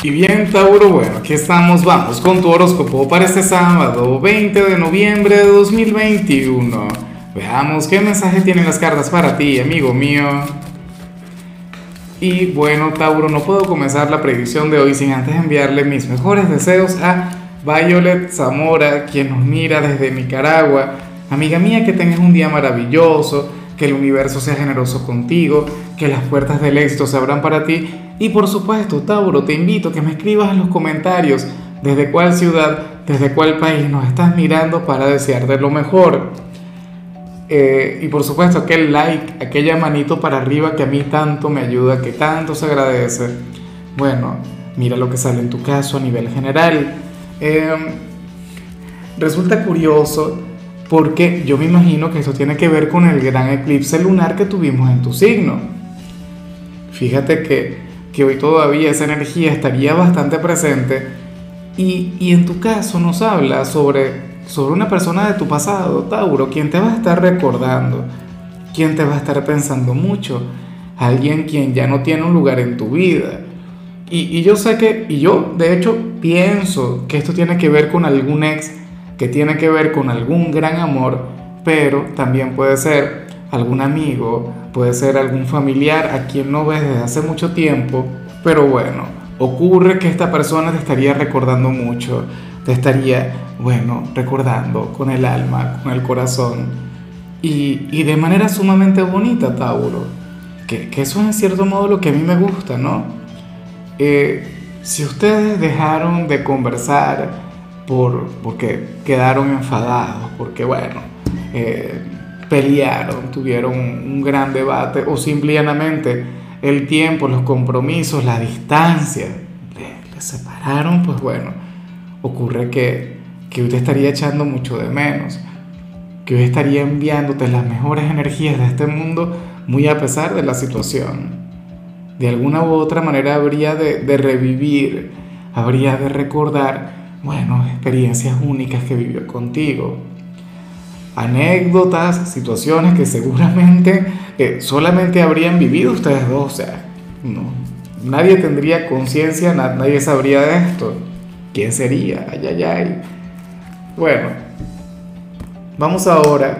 Y bien, Tauro, bueno, aquí estamos, vamos con tu horóscopo para este sábado, 20 de noviembre de 2021. Veamos qué mensaje tienen las cartas para ti, amigo mío. Y bueno, Tauro, no puedo comenzar la predicción de hoy sin antes enviarle mis mejores deseos a Violet Zamora, quien nos mira desde Nicaragua. Amiga mía, que tengas un día maravilloso, que el universo sea generoso contigo, que las puertas del éxito se abran para ti y por supuesto, Tauro, te invito a que me escribas en los comentarios desde cuál ciudad, desde cuál país nos estás mirando para desearte lo mejor. Eh, y por supuesto, aquel like, aquella manito para arriba que a mí tanto me ayuda, que tanto se agradece. Bueno, mira lo que sale en tu caso a nivel general. Em, resulta curioso porque yo me imagino que esto tiene que ver con el gran eclipse lunar que tuvimos en tu signo. Fíjate que que hoy todavía esa energía estaría bastante presente y, y, en tu caso nos habla sobre, sobre una persona de tu pasado, Tauro, quien te va a estar recordando, quien te va a estar pensando mucho, alguien quien ya no tiene un lugar en tu vida. Y, y yo sé que, y yo de hecho pienso que esto tiene que ver con algún ex, que tiene que ver con algún gran amor, pero también puede ser algún amigo, puede ser algún familiar a quien no ves desde hace mucho tiempo, pero bueno, ocurre que esta persona te estaría recordando mucho, te estaría, bueno, recordando con el alma, con el corazón, y, de manera sumamente bonita, Tauro, que, eso es en cierto modo lo que a mí me gusta, ¿no? Eh, si ustedes dejaron de conversar por, porque quedaron enfadados, porque bueno, eh, pelearon, tuvieron un gran debate o simplemente el tiempo, los compromisos, la distancia les separaron, pues bueno, ocurre que, que hoy te estaría echando mucho de menos, que hoy estaría enviándote las mejores energías de este mundo muy a pesar de la situación. De alguna u otra manera habría de, de revivir, habría de recordar, bueno, experiencias únicas que vivió contigo anécdotas, situaciones que seguramente solamente habrían vivido ustedes dos. O sea, no, nadie tendría conciencia, nadie sabría de esto. ¿Quién sería? Ay, ay, ay. Bueno, vamos ahora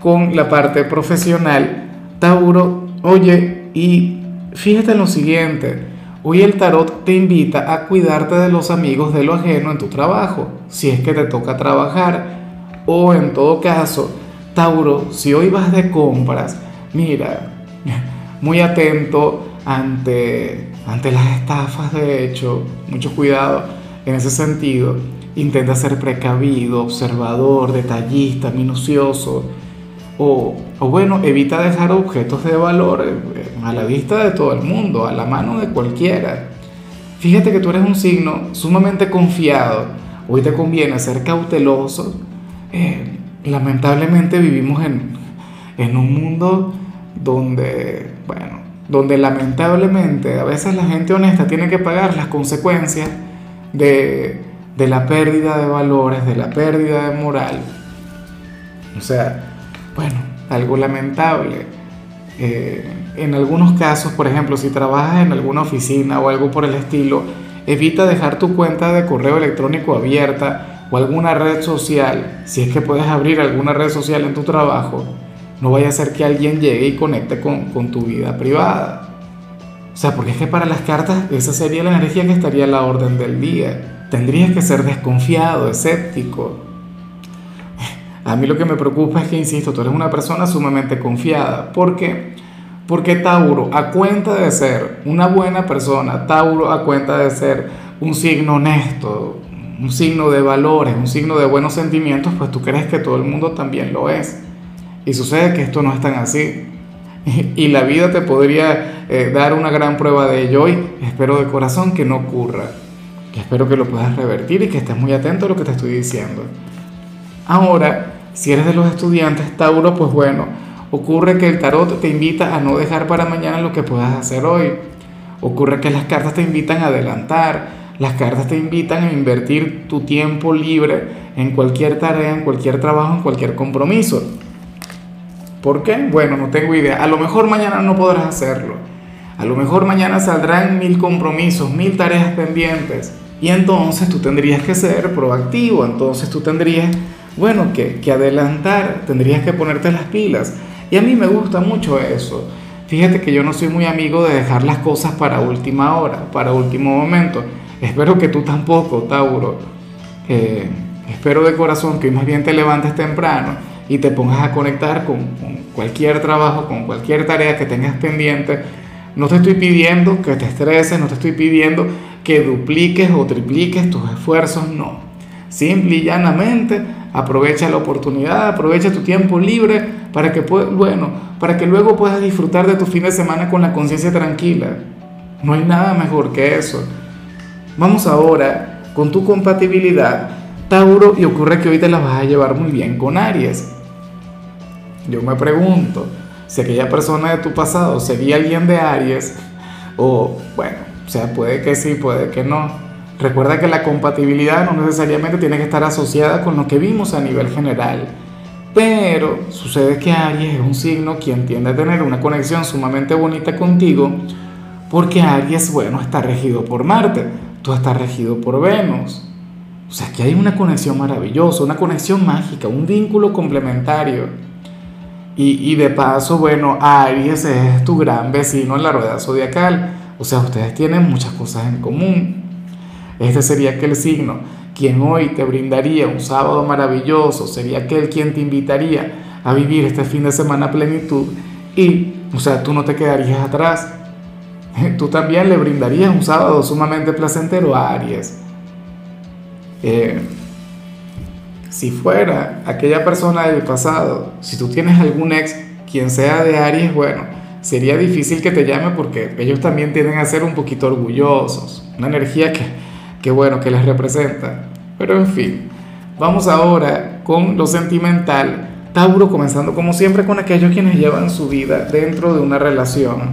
con la parte profesional. Tauro, oye, y fíjate en lo siguiente. Hoy el tarot te invita a cuidarte de los amigos de lo ajeno en tu trabajo, si es que te toca trabajar o en todo caso, Tauro, si hoy vas de compras, mira, muy atento ante, ante las estafas, de hecho, mucho cuidado en ese sentido. Intenta ser precavido, observador, detallista, minucioso. O, o, bueno, evita dejar objetos de valor a la vista de todo el mundo, a la mano de cualquiera. Fíjate que tú eres un signo sumamente confiado. Hoy te conviene ser cauteloso eh, lamentablemente vivimos en, en un mundo donde, bueno, donde lamentablemente a veces la gente honesta tiene que pagar las consecuencias de, de la pérdida de valores, de la pérdida de moral. O sea, bueno, algo lamentable. Eh, en algunos casos, por ejemplo, si trabajas en alguna oficina o algo por el estilo, evita dejar tu cuenta de correo electrónico abierta o alguna red social, si es que puedes abrir alguna red social en tu trabajo, no vaya a ser que alguien llegue y conecte con, con tu vida privada. O sea, porque es que para las cartas esa sería la energía que estaría a la orden del día. Tendrías que ser desconfiado, escéptico. A mí lo que me preocupa es que, insisto, tú eres una persona sumamente confiada. ¿Por qué? Porque Tauro, a cuenta de ser una buena persona, Tauro a cuenta de ser un signo honesto, un signo de valores, un signo de buenos sentimientos, pues tú crees que todo el mundo también lo es. Y sucede que esto no es tan así. Y la vida te podría eh, dar una gran prueba de ello hoy. Espero de corazón que no ocurra. Que espero que lo puedas revertir y que estés muy atento a lo que te estoy diciendo. Ahora, si eres de los estudiantes Tauro, pues bueno, ocurre que el tarot te invita a no dejar para mañana lo que puedas hacer hoy. Ocurre que las cartas te invitan a adelantar, las cartas te invitan a invertir tu tiempo libre en cualquier tarea, en cualquier trabajo, en cualquier compromiso. ¿Por qué? Bueno, no tengo idea. A lo mejor mañana no podrás hacerlo. A lo mejor mañana saldrán mil compromisos, mil tareas pendientes. Y entonces tú tendrías que ser proactivo, entonces tú tendrías, bueno, que, adelantar, tendrías que ponerte las pilas. Y a mí me gusta mucho eso. Fíjate que yo no soy muy amigo de dejar las cosas para última hora, para último momento. Espero que tú tampoco, Tauro. Eh, espero de corazón que más bien te levantes temprano y te pongas a conectar con, cualquier trabajo, con cualquier tarea que tengas pendiente. No te estoy pidiendo que te estreses, no te estoy pidiendo que dupliques o tripliques tus esfuerzos, no. Simple y llanamente aprovecha la oportunidad, aprovecha tu tiempo libre para que, bueno, para que luego puedas disfrutar de tu fin de semana con la conciencia tranquila. No hay nada mejor que eso. Vamos ahora con tu compatibilidad, Tauro, y ocurre que hoy te la vas a llevar muy bien con Aries. Yo me pregunto si aquella persona de tu pasado sería alguien de Aries, o bueno, o sea, puede que sí, puede que no. Recuerda que la compatibilidad no necesariamente tiene que estar asociada con lo que vimos a nivel general. Pero sucede que Aries es un signo quien tiende a tener una conexión sumamente bonita contigo, porque Aries, bueno, está regido por Marte, tú estás regido por Venus. O sea, que hay una conexión maravillosa, una conexión mágica, un vínculo complementario. Y, de paso, bueno, Aries es tu gran vecino en la rueda zodiacal. O sea, ustedes tienen muchas cosas en común. Este sería aquel signo quien hoy te brindaría un sábado maravilloso, sería aquel quien te invitaría a vivir este fin de semana plenitud y, o sea, tú no te quedarías atrás. Tú también le brindarías un sábado sumamente placentero a Aries. Eh, si fuera aquella persona del pasado, si tú tienes algún ex, quien sea de Aries, bueno, sería difícil que te llame porque ellos también tienden a ser un poquito orgullosos, una energía que, que bueno, que les representa. Pero en fin, vamos ahora con lo sentimental. Tauro comenzando como siempre con aquellos quienes llevan su vida dentro de una relación.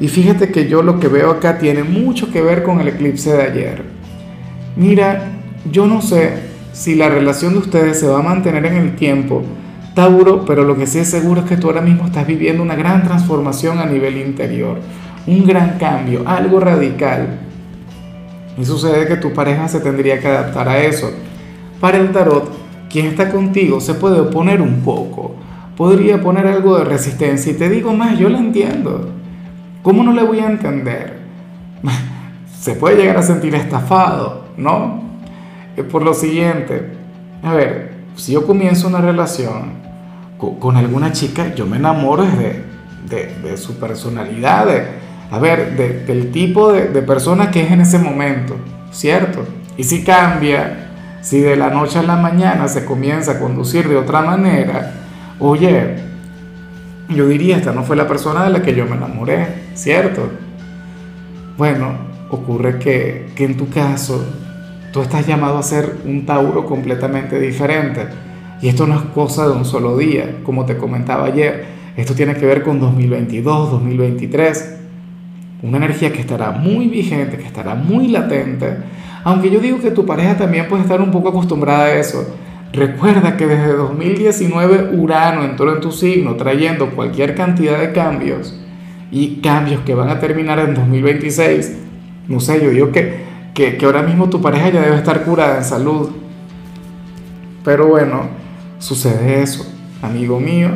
Y fíjate que yo lo que veo acá tiene mucho que ver con el eclipse de ayer. Mira, yo no sé si la relación de ustedes se va a mantener en el tiempo, Tauro, pero lo que sí es seguro es que tú ahora mismo estás viviendo una gran transformación a nivel interior, un gran cambio, algo radical. Y sucede que tu pareja se tendría que adaptar a eso. Para el tarot, quien está contigo se puede oponer un poco, podría poner algo de resistencia y te digo más, yo lo entiendo. ¿Cómo no le voy a entender? Se puede llegar a sentir estafado, ¿no? Por lo siguiente, a ver, si yo comienzo una relación con, alguna chica, yo me enamoro de, de, su personalidad, a ver, del tipo de, de persona que es en ese momento, ¿cierto? Y si cambia, si de la noche a la mañana se comienza a conducir de otra manera, oye, yo diría, esta no fue la persona de la que yo me enamoré, ¿cierto? Bueno, ocurre que, que en tu caso tú estás llamado a ser un Tauro completamente diferente y esto no es cosa de un solo día, como te comentaba ayer. Esto tiene que ver con 2022, 2023. Una energía que estará muy vigente, que estará muy latente. Aunque yo digo que tu pareja también puede estar un poco acostumbrada a eso. Recuerda que desde 2019 Urano entró en tu signo trayendo cualquier cantidad de cambios y cambios que van a terminar en 2026. No sé, yo digo que, que, que ahora mismo tu pareja ya debe estar curada en salud. Pero bueno, sucede eso, amigo mío,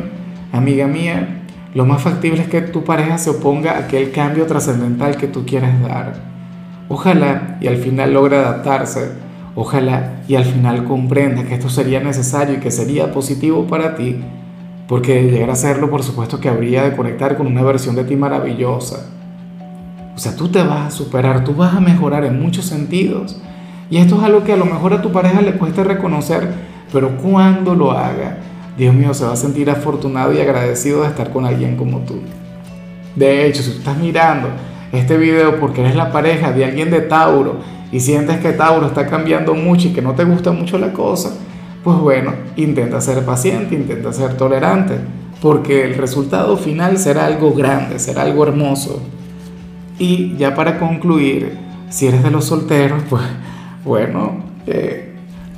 amiga mía, lo más factible es que tu pareja se oponga a aquel cambio trascendental que tú quieres dar. Ojalá y al final logre adaptarse, ojalá y al final comprenda que esto sería necesario y que sería positivo para ti, porque de llegar a serlo, por supuesto que habría de conectar con una versión de ti maravillosa. O sea, tú te vas a superar, tú vas a mejorar en muchos sentidos. Y esto es algo que a lo mejor a tu pareja le cuesta reconocer, pero cuando lo haga, Dios mío, se va a sentir afortunado y agradecido de estar con alguien como tú. De hecho, si tú estás mirando este video porque eres la pareja de alguien de Tauro y sientes que Tauro está cambiando mucho y que no te gusta mucho la cosa, pues bueno, intenta ser paciente, intenta ser tolerante, porque el resultado final será algo grande, será algo hermoso. Y ya para concluir, si eres de los solteros, pues bueno, eh,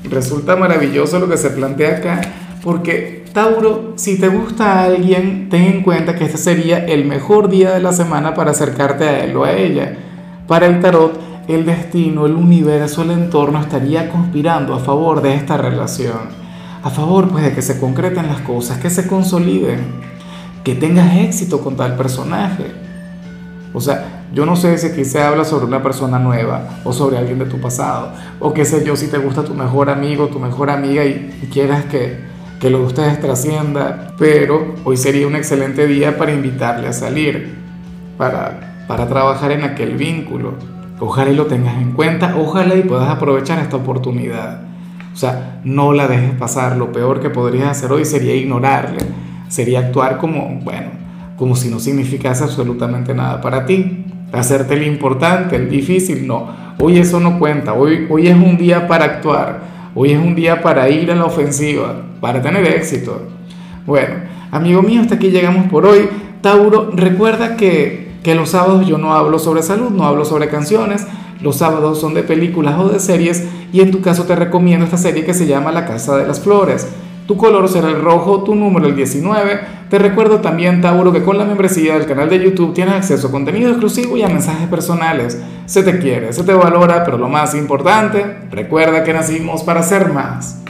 Resulta maravilloso lo que se plantea acá, porque Tauro, si te gusta a alguien, ten en cuenta que este sería el mejor día de la semana para acercarte a él o a ella. Para el tarot, el destino, el universo, el entorno estaría conspirando a favor de esta relación. A favor pues de que se concreten las cosas, que se consoliden, que tengas éxito con tal personaje. O sea, yo no sé si aquí se habla sobre una persona nueva o sobre alguien de tu pasado, o qué sé yo, si te gusta tu mejor amigo, tu mejor amiga y, quieras que, que lo de ustedes trascienda, pero hoy sería un excelente día para invitarle a salir, para, para trabajar en aquel vínculo. Ojalá y lo tengas en cuenta, ojalá y puedas aprovechar esta oportunidad. O sea, no la dejes pasar. Lo peor que podrías hacer hoy sería ignorarle, sería actuar como, bueno, como si no significase absolutamente nada para ti. Hacerte el importante, el difícil, no. Hoy eso no cuenta. Hoy, hoy es un día para actuar. Hoy es un día para ir a la ofensiva, para tener éxito. Bueno, amigo mío, hasta aquí llegamos por hoy. Tauro, recuerda que, que los sábados yo no hablo sobre salud, no hablo sobre canciones. Los sábados son de películas o de series y en tu caso te recomiendo esta serie que se llama La Casa de las Flores. Tu color será el rojo, tu número el 19. Te recuerdo también, Tauro, que con la membresía del canal de YouTube tienes acceso a contenido exclusivo y a mensajes personales. Se te quiere, se te valora, pero lo más importante, recuerda que nacimos para ser más.